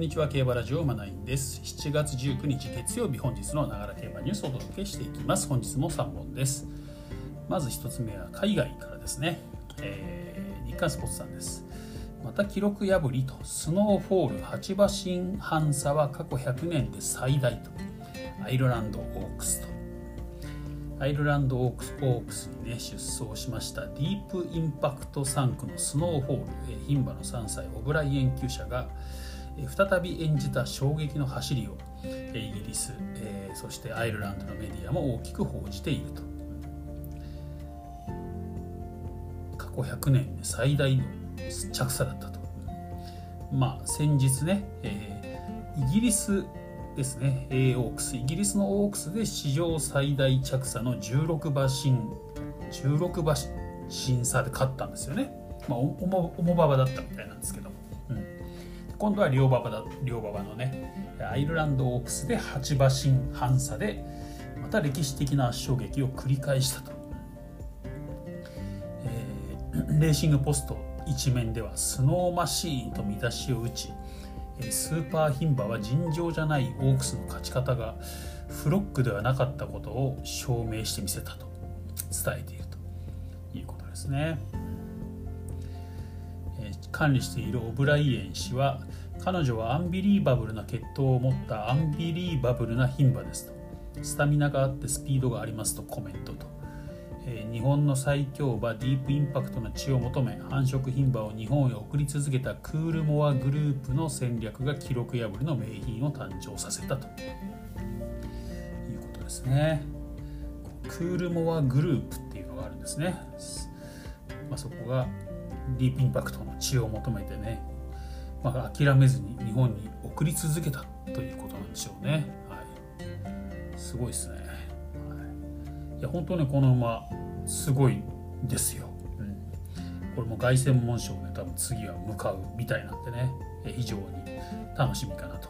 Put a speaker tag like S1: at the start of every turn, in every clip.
S1: んにちは競馬ラジオ馬ナインです。7月19日月曜日本日のながら競馬ニュースをお届けしていきます。本日も3本です。まず1つ目は海外からですね、えー、日刊スポーツさんです。また記録破りとスノーフォール8馬身半差は過去100年で最大と。アイルランドオークスと。アイルランドオークスオークスに、ね、出走しました。ディープインパクト産駒のスノーフォール牝馬の3歳オブライエン級者が再び演じた衝撃の走りをイギリスそしてアイルランドのメディアも大きく報じていると。過去100年最大の着差だったと。まあ先日ね、えー、イギリスですね A オークス。イギリスのオークスで史上最大着差の16馬身16馬身差で勝ったんですよね、まあ、重馬場だったみたいなんですけど、今度は両馬場だ両馬場のねアイルランドオークスで8馬身半差でまた歴史的な圧勝劇を繰り返したと、えー、レーシングポスト一面ではスノーマシーンと見出しを打ちスーパー牝馬は尋常じゃないオークスの勝ち方がフロックではなかったことを証明してみせたと伝えているということですね。管理しているオブライエン氏は彼女はアンビリーバブルな血統を持ったアンビリーバブルな牝馬ですと。スタミナがあってスピードがありますとコメントと、えー、日本の最強馬ディープインパクトの血を求め繁殖牝馬を日本へ送り続けたクールモアグループの戦略が記録破りの名品を誕生させたと。いうことですね。クールモアグループっていうのがあるんですね、まあ、そこがディープインパクトの血を求めてね、まあ、諦めずに日本に送り続けたということなんでしょうね。はい、すごいですね。はい、いや本当ねこの馬すごいですよ。うん、これも凱旋門賞ね多分次は向かうみたいなんでね非常に楽しみかなと。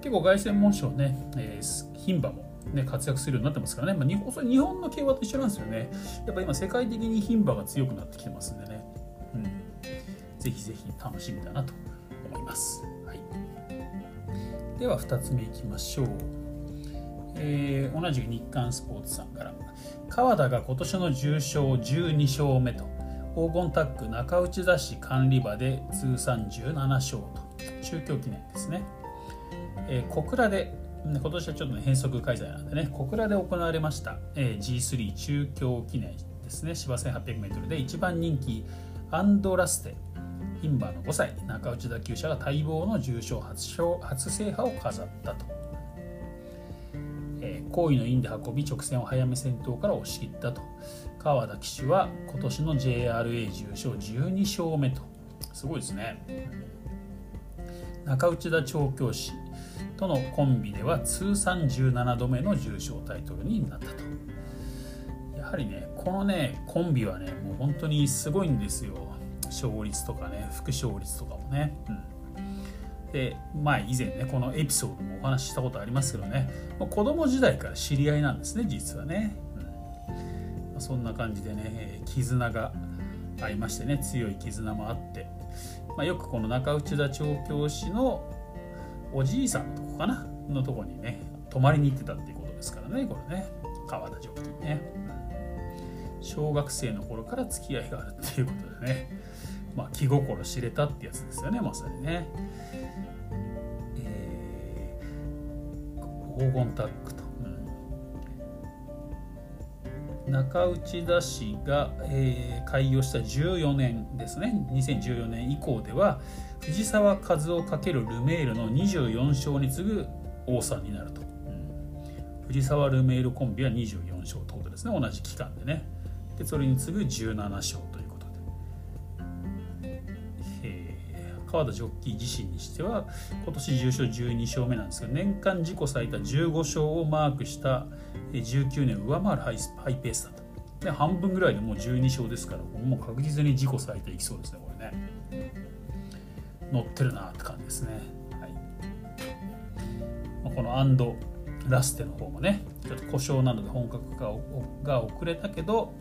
S1: 結構凱旋門賞ね、えー、牝馬もね、活躍するようになってますからね、まあ、日本それ日本の競馬と一緒なんですよね。やっぱ今世界的に牝馬が強くなってきてますんでね。ぜひぜひ楽しみだなと思います。はい、では2つ目いきましょう。えー、同じく日刊スポーツさんから。川田が今年の重賞12勝目と黄金タッグ中内田市管理場で通算17勝と中京記念ですね、えー、小倉で今年はちょっと、変則開催なんでね。小倉で行われました、えー、G3 中京記念ですね。芝 1800m で一番人気アンドラステ牝馬の5歳中内田厩舎が待望の重賞初初制覇を飾ったと、えー、好意のインで運び直線を早め先頭から押し切ったと。川田騎手は今年の JRA 重賞12勝目と。すごいですね。中内田調教師とのコンビでは通算17度目の重賞タイトルになったと。やはりねこのねコンビはねもう本当にすごいんですよ。勝率とかね副勝率とかもね、うん、でまあ以前ねこのエピソードもお話ししたことありますけどね。ま子供時代から知り合いなんですね実はね、うん。まあ、そんな感じでね絆がありましてね強い絆もあって、まあ、よくこの中内田調教師のおじいさんのとこかなのとこにね泊まりに行ってたっていうことですからねこれね。川田ジョッキーね、小学生の頃から付き合いがあるっていうことでね、まあ、気心知れたってやつですよねまさにね。えー、黄金タッグと、うん、中内田氏が、えー、開業した14年ですね。2014年以降では藤沢和夫×ルメールの24勝に次ぐ王さんになると、うん、藤沢ルメールコンビは24勝ってことですね。同じ期間でね。でそれに次ぐ17勝ということで、えー、川田ジョッキー自身にしては今年重賞12勝目なんですけど年間自己最多15勝をマークした19年を上回るハイハイペースだと。で半分ぐらいでもう12勝ですからもう確実に自己最多いきそうですねこれね。乗ってるなって感じですね、はい。まあ、このラステの方もねちょっと故障なので本格化が遅れたけど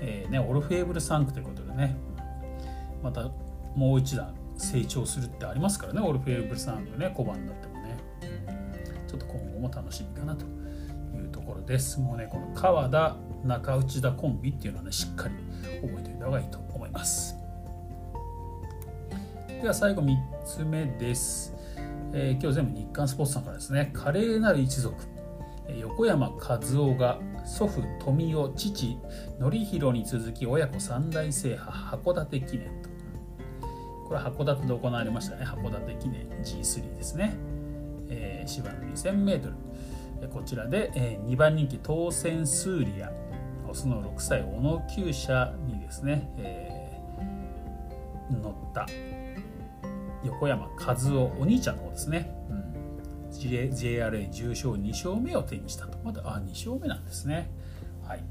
S1: えーね、オルフェーブル3区ということでねまたもう一段成長するってありますからねオルフェーブルサングね小判になってもね、ちょっと今後も楽しみかなというところです。もうねこの川田中内田コンビっていうのはねしっかり覚えておいた方がいいと思います。では最後3つ目です、えー、今日全部日刊スポーツさんからですね。華麗なる一族。横山和夫が祖父富夫父典弘に続き親子三代制覇函館記念と。これは函館で行われましたね。函館記念 G3 ですね、えー、芝の 2000m こちらで、えー、2番人気当選スーリア。オスの6歳小野厩舎にですね、えー、乗った。横山和夫お兄ちゃんの方ですね、うん。JRA 重賞2勝目を手にしたと。まだあ2勝目なんですね。はい。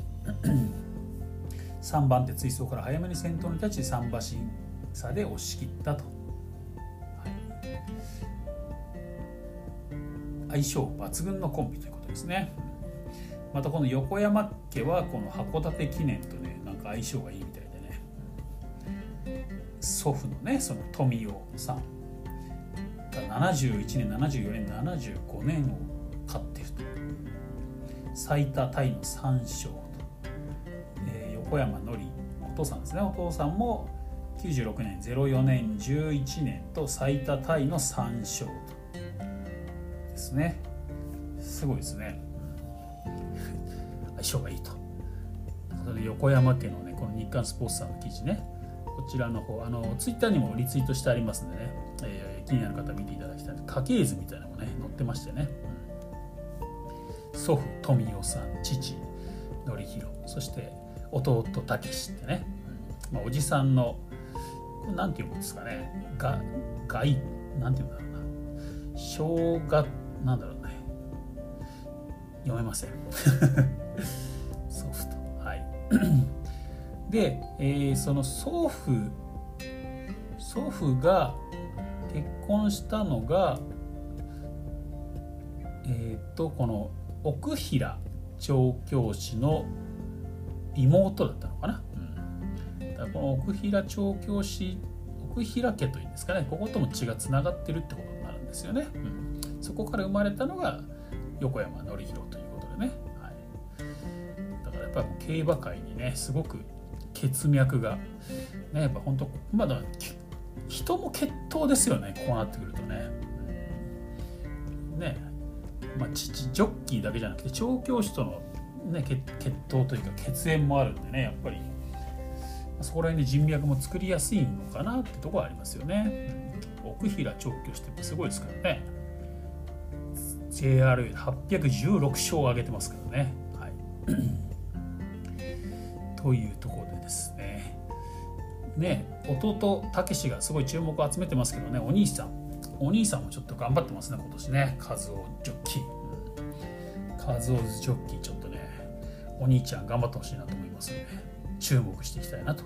S1: 3番手追走から早めに先頭に立ち3馬身差で押し切ったと、はい、相性抜群のコンビということですね。またこの横山家はこの函館記念とねなんか相性がいい祖父のねその富夫さん。71年74年75年を勝ってると。最多タイの3勝と、えー、横山のりお父さんですね。お父さんも96年04年11年と最多タイの3勝と。ですね。すごいですね、相性がいいと。横山家のねこの日刊スポーツさんの記事ね。こちらの方あのツイッターにもリツイートしてありますんでね、えー気になる方見ていただきたい。家系図みたいなのもね載ってましてね、うん、祖父富夫さん父典弘そして弟武志ってね、うん。まあ、おじさんのこれなんていうんですかね。が外なんていうんだろうな。生姜なんだろうね。読めません。祖父と。はい。で、えー、その祖父祖父が結婚したのがえっ、とこの奥平調教師の妹だったのかな、うん、だからこの奥平調教師奥平家というんですかね。こことも血がつながってるってことになるんですよね、うん、そこから生まれたのが横山典弘ということでね、はい、だからやっぱ競馬界にねすごく血脈がねやっぱ本当まだ人も血統ですよねこうなってくるとね。ねまあ父ジョッキーだけじゃなくて調教師との、ね、血血統というか血縁もあるんでねやっぱりそこら辺で人脈も作りやすいのかなってとこはありますよね。奥平調教師ってすごいですからね。JRA816 勝を挙げてますからね。はい、というところでですね。弟たけしがすごい注目を集めてますけどね。お兄さん。お兄さんもちょっと頑張ってますね今年ね。カズオジョッキー。カズオジョッキーちょっとねお兄ちゃん頑張ってほしいなと思いますので注目していきたいなと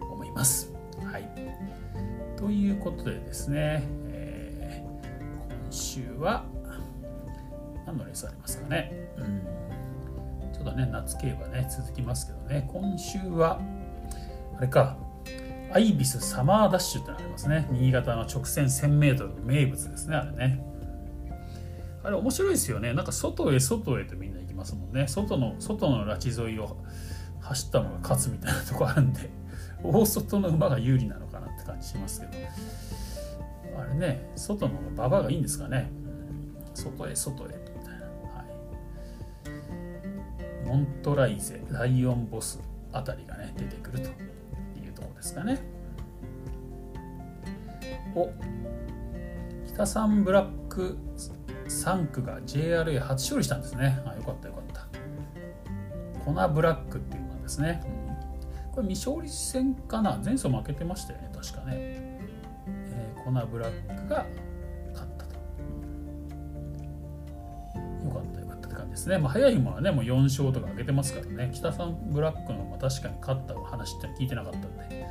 S1: 思います。はい。ということでですね、えー、今週は何のレースありますかね。うん。ちょっとね夏競馬ね続きますけどね。今週はあれか。アイビスサマーダッシュってのありますね。新潟の直線 1000m の名物ですねあれね。あれ面白いですよね。なんか外へ外へとみんな行きますもんね。外の外の拉致沿いを走ったのが勝つみたいなとこあるんで大外の馬が有利なのかなって感じしますけど。あれね外の馬場がいいんですかね。外へ外へ、モントライゼライオンボスあたりがね出てくるというとこですかね。お北三ブラック3区が JRA 初勝利したんですね。あよかったよかった。コナブラックっていうのはですね、うん、これ未勝利戦かな前走負けてましたよね、確かね。えー、コナブラックがですね。まあ、早い馬はね、もう4勝とか上げてますからね、北三ブラックのま確かに勝った話って聞いてなかったんで、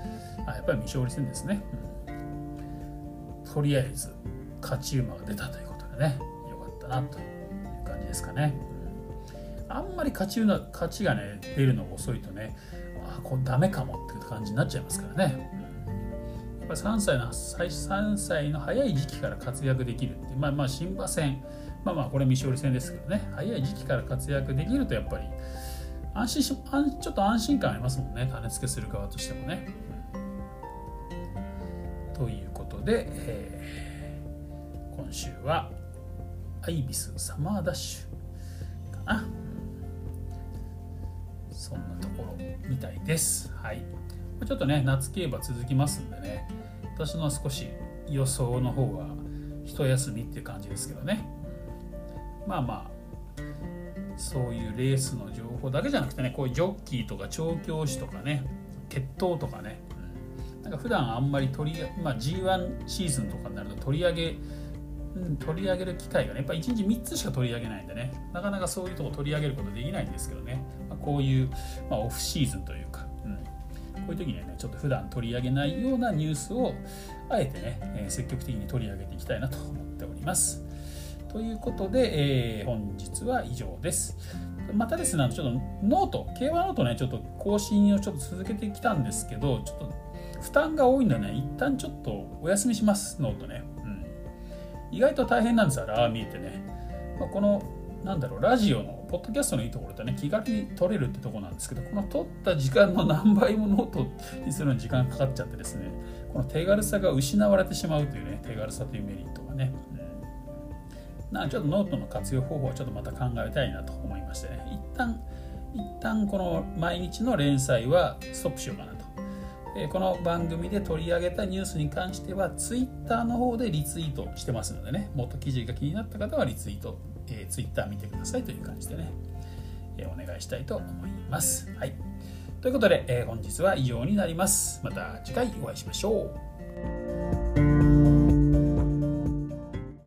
S1: あやっぱり未勝利戦ですね、うん、とりあえず勝ち馬が出たということでね。よかったなという感じですかね、うん、あんまり勝ち馬勝ちがね出るのが遅いとねあこれダメかもっていう感じになっちゃいますからね、うん、3歳の3歳の早い時期から活躍できるってまあまあ新馬戦まあまあこれ未勝利戦ですけどね早い時期から活躍できるとやっぱり安心しちょっと安心感ありますもんね種付けする側としてもね。ということで、えー、今週はアイビスサマーダッシュかな。そんなところみたいです。はい。ちょっとね、夏競馬続きますんでね、私の少し予想の方は一休みっていう感じですけどね。まあまあ、そういうレースの情報だけじゃなくてね、こういうジョッキーとか調教師とかね、血統とかね、うん。なんか普段あんまり取り、まあ、G1 シーズンとかになると取り上げ、うん、取り上げる機会がね、やっぱ1日3つしか取り上げないんでね、なかなかそういうとこ取り上げることできないんですけどね、まあ、こういう、まあ、オフシーズンというか、うん、こういう時にはね、ちょっと普段取り上げないようなニュースを、あえてね、え、積極的に取り上げていきたいなと思っております。ということで、えー、本日は以上です。またですね、ちょっとノート、競馬ノートね、ちょっと更新をちょっと続けてきたんですけど、ちょっと負担が多いんでね、一旦ちょっとお休みします、ノートね。うん、意外と大変なんですよ、ああ見えてね。まあ、この、なんだろう、ラジオの、ポッドキャストのいいところってね、気軽に撮れるってとこなんですけど、この撮った時間の 何倍もノートにするのに時間かかっちゃってですね、この手軽さが失われてしまうというね、手軽さというメリットがね。うん、なちょっとノートの活用方法はちょっとまた考えたいなと思いましてね、一旦、一旦この毎日の連載はストップしようかなとこの番組で取り上げたニュースに関しては Twitter の方でリツイートしてますのでねもっと記事が気になった方はリツイート、えー、Twitter 見てくださいという感じでね、えー、お願いしたいと思います。はい、ということで、えー、本日は以上になります。また次回お会いしましょう。